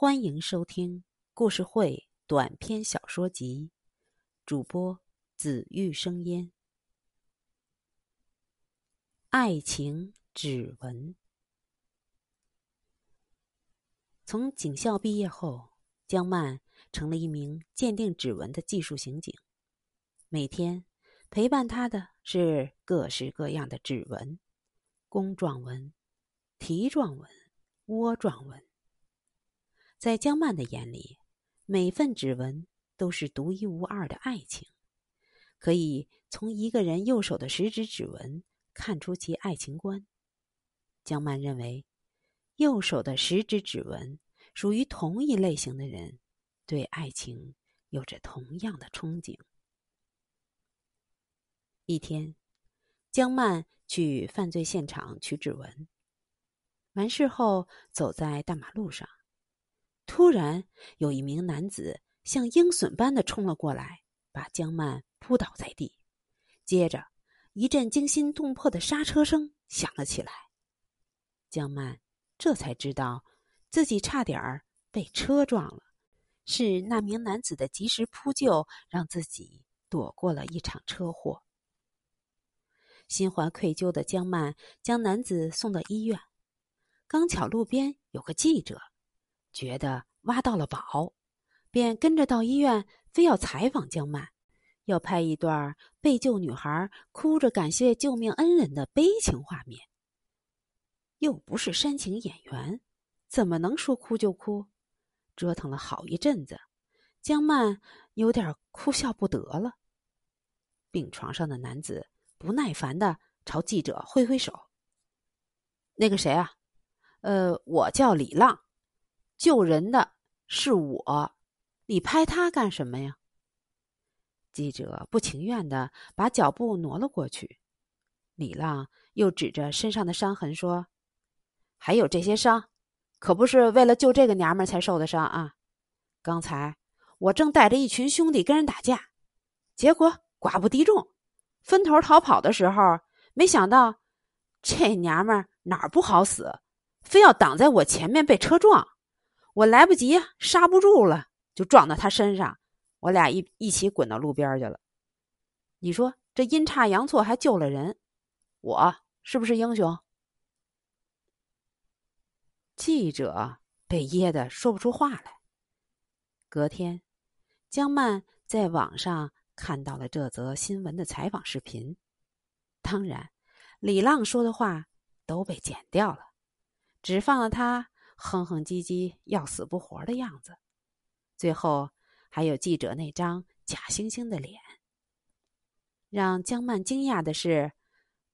欢迎收听故事会短篇小说集，主播紫玉生烟。爱情指纹。从警校毕业后，江曼成了一名鉴定指纹的技术刑警。每天陪伴他的是各式各样的指纹：弓状纹、蹄状纹、窝状纹。在江曼的眼里，每份指纹都是独一无二的爱情，可以从一个人右手的食指指纹看出其爱情观。江曼认为，右手的食指指纹属于同一类型的人，对爱情有着同样的憧憬。一天，江曼去犯罪现场取指纹，完事后走在大马路上。突然，有一名男子像鹰隼般的冲了过来，把江曼扑倒在地。接着，一阵惊心动魄的刹车声响了起来。江曼这才知道，自己差点儿被车撞了，是那名男子的及时扑救，让自己躲过了一场车祸。心怀愧疚的江曼将男子送到医院，刚巧路边有个记者。觉得挖到了宝，便跟着到医院，非要采访江曼，要拍一段被救女孩哭着感谢救命恩人的悲情画面。又不是煽情演员，怎么能说哭就哭？折腾了好一阵子，江曼有点哭笑不得了。病床上的男子不耐烦的朝记者挥挥手：“那个谁啊，呃，我叫李浪。”救人的是我，你拍他干什么呀？记者不情愿的把脚步挪了过去。李浪又指着身上的伤痕说：“还有这些伤，可不是为了救这个娘们才受的伤啊！刚才我正带着一群兄弟跟人打架，结果寡不敌众，分头逃跑的时候，没想到这娘们哪儿不好死，非要挡在我前面被车撞。”我来不及，刹不住了，就撞到他身上，我俩一一起滚到路边去了。你说这阴差阳错还救了人，我是不是英雄？记者被噎得说不出话来。隔天，江曼在网上看到了这则新闻的采访视频，当然，李浪说的话都被剪掉了，只放了他。哼哼唧唧、要死不活的样子，最后还有记者那张假惺惺的脸。让江曼惊讶的是，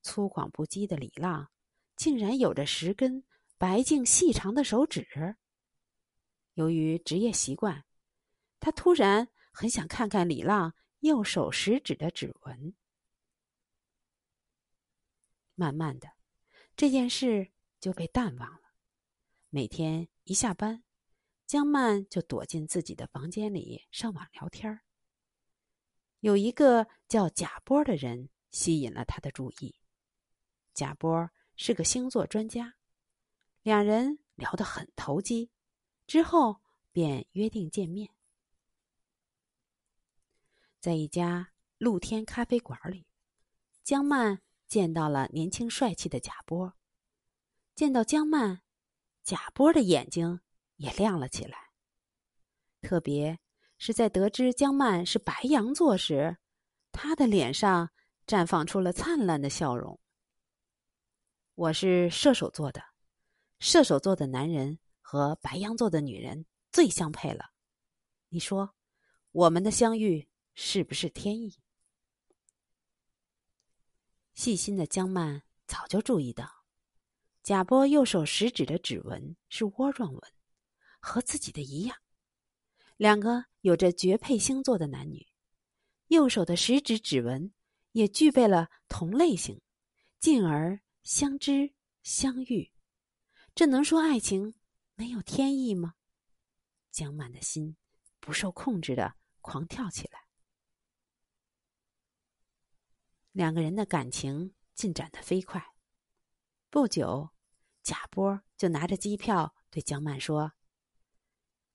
粗犷不羁的李浪竟然有着十根白净细长的手指。由于职业习惯，他突然很想看看李浪右手食指的指纹。慢慢的，这件事就被淡忘了。每天一下班，江曼就躲进自己的房间里上网聊天有一个叫贾波的人吸引了他的注意。贾波是个星座专家，两人聊得很投机，之后便约定见面。在一家露天咖啡馆里，江曼见到了年轻帅气的贾波。见到江曼。贾波的眼睛也亮了起来，特别是在得知江曼是白羊座时，他的脸上绽放出了灿烂的笑容。我是射手座的，射手座的男人和白羊座的女人最相配了。你说，我们的相遇是不是天意？细心的江曼早就注意到。贾波右手食指的指纹是窝状纹，和自己的一样。两个有着绝配星座的男女，右手的食指指纹也具备了同类型，进而相知相遇。这能说爱情没有天意吗？江满的心不受控制的狂跳起来。两个人的感情进展的飞快，不久。贾波就拿着机票对江曼说：“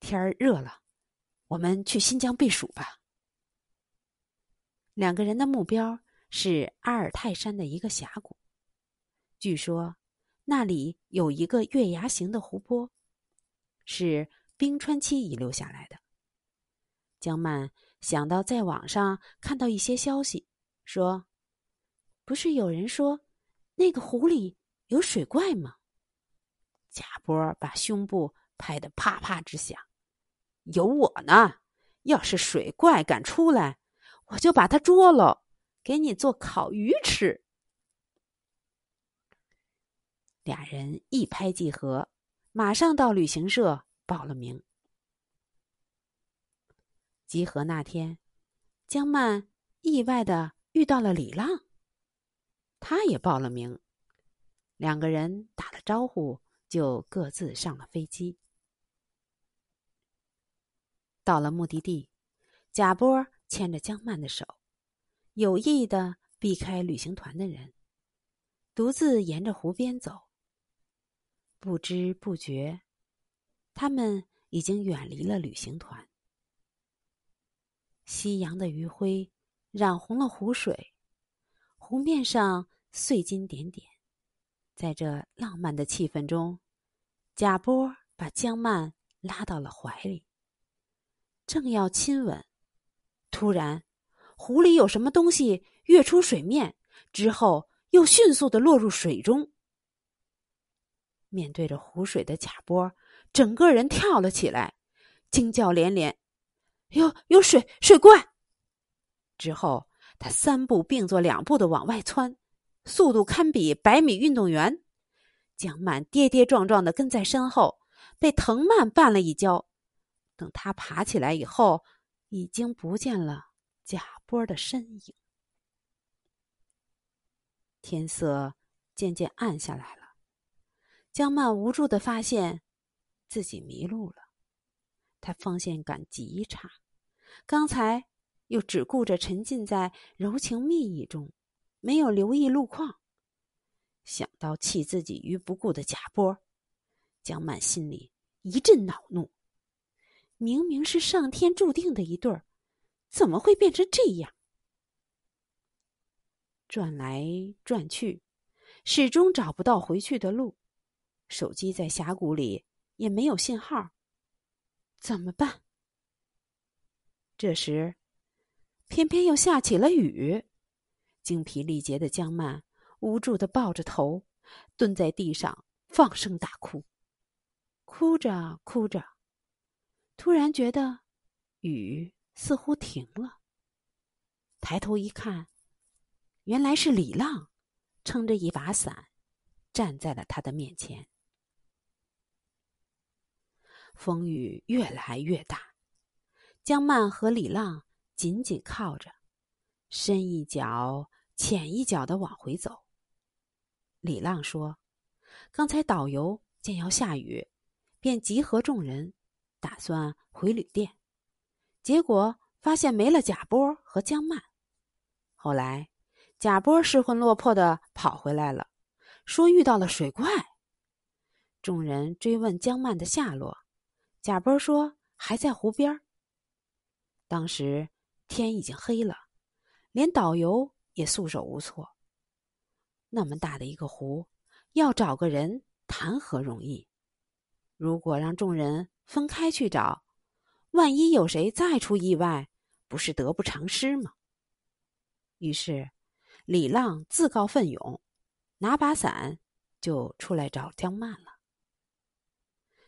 天儿热了，我们去新疆避暑吧。两个人的目标是阿尔泰山的一个峡谷，据说那里有一个月牙形的湖泊，是冰川期遗留下来的。江曼想到在网上看到一些消息，说：“不是有人说那个湖里有水怪吗？”贾波把胸部拍得啪啪直响。有我呢，要是水怪敢出来，我就把他捉了，给你做烤鱼吃。俩人一拍即合，马上到旅行社报了名。集合那天，江曼意外的遇到了李浪，他也报了名，两个人打了招呼，就各自上了飞机。到了目的地，贾波牵着江曼的手，有意的避开旅行团的人，独自沿着湖边走。不知不觉，他们已经远离了旅行团。夕阳的余晖染红了湖水，湖面上碎金点点。在这浪漫的气氛中，贾波把江曼拉到了怀里。正要亲吻，突然，湖里有什么东西跃出水面，之后又迅速的落入水中。面对着湖水的贾波，整个人跳了起来，惊叫连连：“有有水水怪！”之后，他三步并作两步的往外窜，速度堪比百米运动员。江曼跌跌撞撞的跟在身后，被藤蔓绊了一跤。等他爬起来以后，已经不见了贾波的身影。天色渐渐暗下来了，江曼无助的发现自己迷路了。他方向感极差，刚才又只顾着沉浸在柔情蜜意中，没有留意路况。想到弃自己于不顾的贾波，江曼心里一阵恼怒。明明是上天注定的一对儿，怎么会变成这样？转来转去，始终找不到回去的路。手机在峡谷里也没有信号，怎么办？这时，偏偏又下起了雨。精疲力竭的江曼无助的抱着头，蹲在地上放声大哭，哭着哭着。突然觉得雨似乎停了，抬头一看，原来是李浪撑着一把伞站在了他的面前。风雨越来越大，江曼和李浪紧紧靠着，深一脚浅一脚的往回走。李浪说：“刚才导游见要下雨，便集合众人。”打算回旅店，结果发现没了贾波和江曼。后来，贾波失魂落魄的跑回来了，说遇到了水怪。众人追问江曼的下落，贾波说还在湖边。当时天已经黑了，连导游也束手无措。那么大的一个湖，要找个人谈何容易？如果让众人。分开去找，万一有谁再出意外，不是得不偿失吗？于是，李浪自告奋勇，拿把伞就出来找江曼了。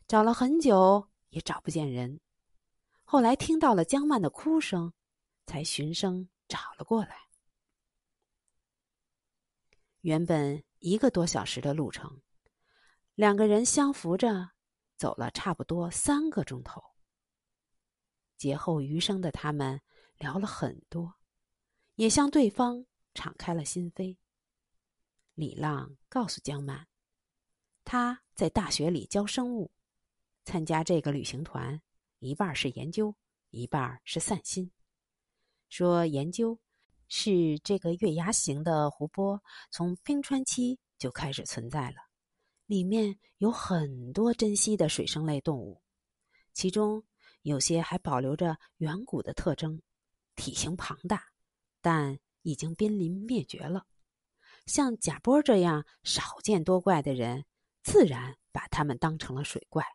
找了很久也找不见人，后来听到了江曼的哭声，才循声找了过来。原本一个多小时的路程，两个人相扶着。走了差不多三个钟头，劫后余生的他们聊了很多，也向对方敞开了心扉。李浪告诉江曼，他在大学里教生物，参加这个旅行团，一半是研究，一半是散心。说研究是这个月牙形的湖泊，从冰川期就开始存在了。里面有很多珍稀的水生类动物，其中有些还保留着远古的特征，体型庞大，但已经濒临灭绝了。像贾波这样少见多怪的人，自然把他们当成了水怪。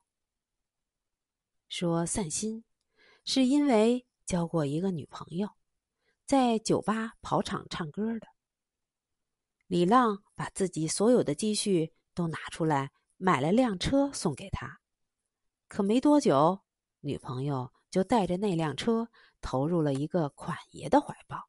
说散心，是因为交过一个女朋友，在酒吧跑场唱歌的。李浪把自己所有的积蓄都拿出来买了辆车送给他，可没多久，女朋友就带着那辆车投入了一个款爷的怀抱。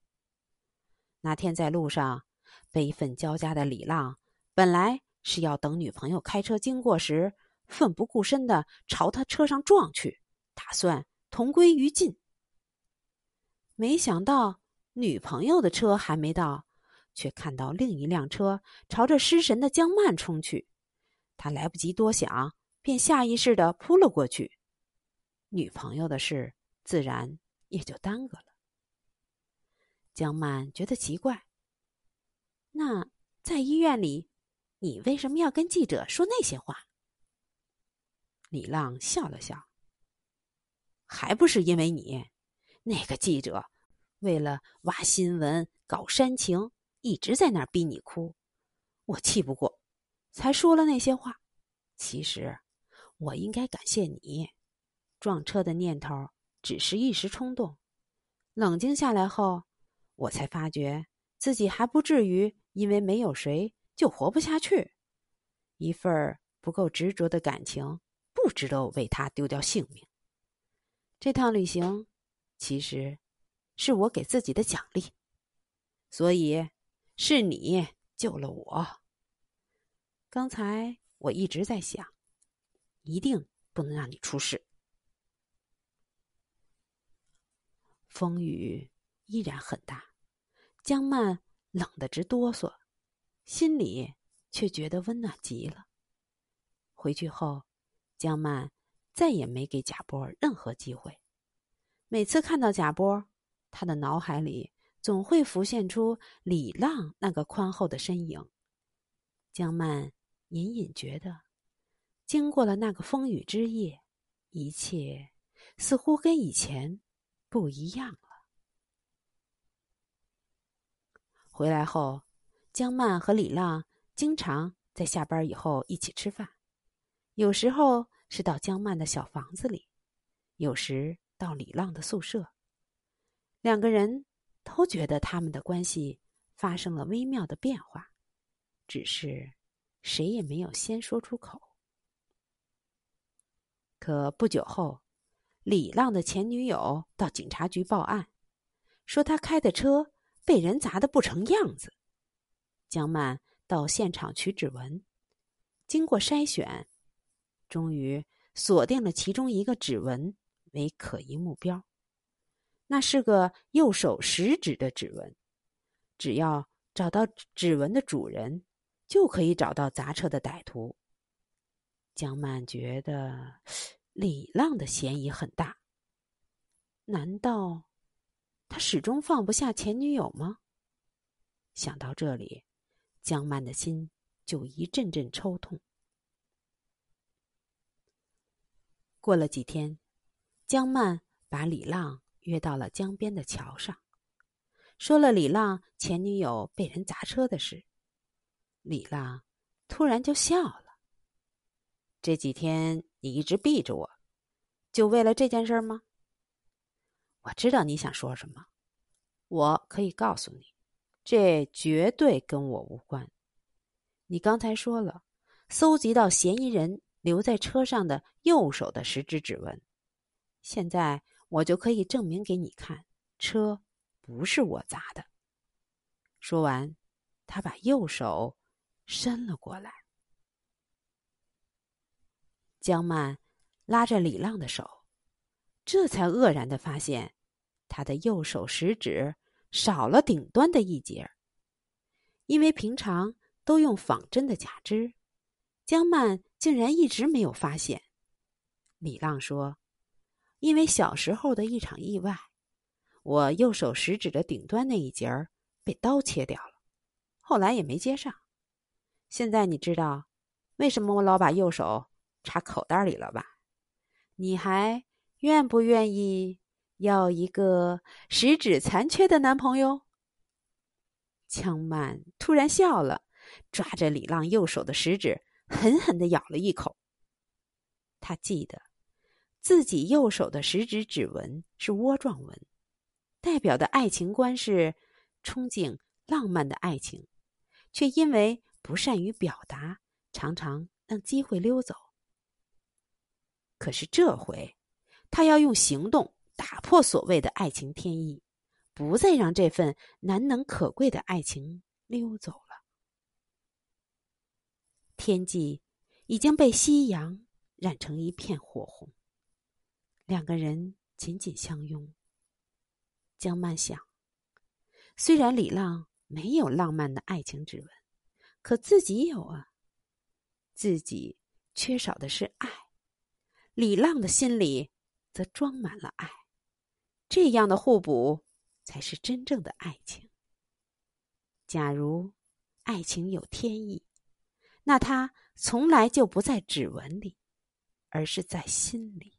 那天在路上，悲愤交加的李浪本来是要等女朋友开车经过时。奋不顾身的朝他车上撞去，打算同归于尽。没想到女朋友的车还没到，却看到另一辆车朝着失神的江曼冲去，他来不及多想，便下意识的扑了过去。女朋友的事自然也就耽搁了。江曼觉得奇怪，那在医院里，你为什么要跟记者说那些话？李浪笑了笑，还不是因为你，那个记者为了挖新闻、搞煽情，一直在那儿逼你哭，我气不过，才说了那些话。其实，我应该感谢你，撞车的念头只是一时冲动，冷静下来后，我才发觉自己还不至于因为没有谁就活不下去，一份不够执着的感情。不值得为他丢掉性命。这趟旅行，其实是我给自己的奖励，所以是你救了我。刚才我一直在想，一定不能让你出事。风雨依然很大，江曼冷得直哆嗦，心里却觉得温暖极了。回去后。江曼再也没给贾波任何机会。每次看到贾波，他的脑海里总会浮现出李浪那个宽厚的身影。江曼隐隐觉得，经过了那个风雨之夜，一切似乎跟以前不一样了。回来后，江曼和李浪经常在下班以后一起吃饭。有时候是到江曼的小房子里，有时到李浪的宿舍。两个人都觉得他们的关系发生了微妙的变化，只是谁也没有先说出口。可不久后，李浪的前女友到警察局报案，说他开的车被人砸得不成样子。江曼到现场取指纹，经过筛选。终于锁定了其中一个指纹为可疑目标，那是个右手食指的指纹。只要找到指纹的主人，就可以找到砸车的歹徒。江曼觉得李浪的嫌疑很大。难道他始终放不下前女友吗？想到这里，江曼的心就一阵阵抽痛。过了几天，江曼把李浪约到了江边的桥上，说了李浪前女友被人砸车的事。李浪突然就笑了。这几天你一直避着我，就为了这件事吗？我知道你想说什么，我可以告诉你，这绝对跟我无关。你刚才说了，搜集到嫌疑人。留在车上的右手的十指指纹，现在我就可以证明给你看，车不是我砸的。说完，他把右手伸了过来。江曼拉着李浪的手，这才愕然的发现，他的右手食指少了顶端的一节。因为平常都用仿真的假肢，江曼。竟然一直没有发现，李浪说：“因为小时候的一场意外，我右手食指的顶端那一节儿被刀切掉了，后来也没接上。现在你知道为什么我老把右手插口袋里了吧？你还愿不愿意要一个十指残缺的男朋友？江曼突然笑了，抓着李浪右手的食指，狠狠的咬了一口。他记得自己右手的食指指纹是窝状纹，代表的爱情观是憧憬浪漫的爱情，却因为不善于表达，常常让机会溜走。可是这回。他要用行动打破所谓的爱情天意，不再让这份难能可贵的爱情溜走了。天际已经被夕阳染成一片火红，两个人紧紧相拥。江曼想，虽然李浪没有浪漫的爱情指纹，可自己有啊。自己缺少的是爱，李浪的心里。则装满了爱，这样的互补才是真正的爱情。假如爱情有天意，那它从来就不在指纹里，而是在心里。